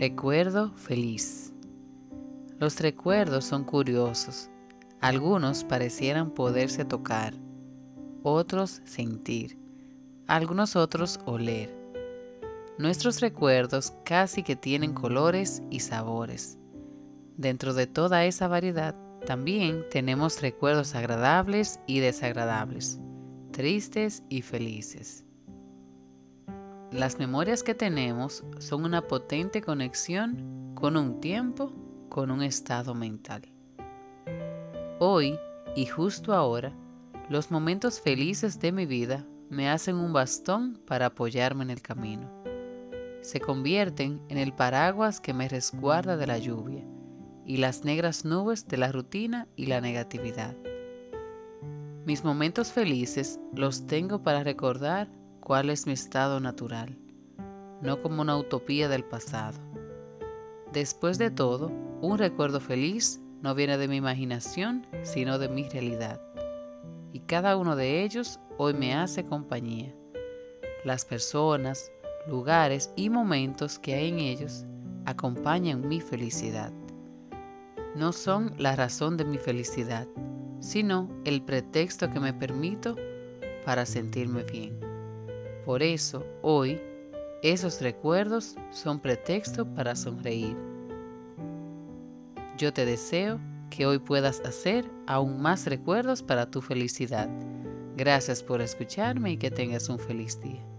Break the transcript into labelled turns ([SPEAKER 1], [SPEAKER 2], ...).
[SPEAKER 1] Recuerdo feliz. Los recuerdos son curiosos. Algunos parecieran poderse tocar, otros sentir, algunos otros oler. Nuestros recuerdos casi que tienen colores y sabores. Dentro de toda esa variedad, también tenemos recuerdos agradables y desagradables, tristes y felices. Las memorias que tenemos son una potente conexión con un tiempo, con un estado mental. Hoy y justo ahora, los momentos felices de mi vida me hacen un bastón para apoyarme en el camino. Se convierten en el paraguas que me resguarda de la lluvia y las negras nubes de la rutina y la negatividad. Mis momentos felices los tengo para recordar cuál es mi estado natural, no como una utopía del pasado. Después de todo, un recuerdo feliz no viene de mi imaginación, sino de mi realidad. Y cada uno de ellos hoy me hace compañía. Las personas, lugares y momentos que hay en ellos acompañan mi felicidad. No son la razón de mi felicidad, sino el pretexto que me permito para sentirme bien. Por eso, hoy, esos recuerdos son pretexto para sonreír. Yo te deseo que hoy puedas hacer aún más recuerdos para tu felicidad. Gracias por escucharme y que tengas un feliz día.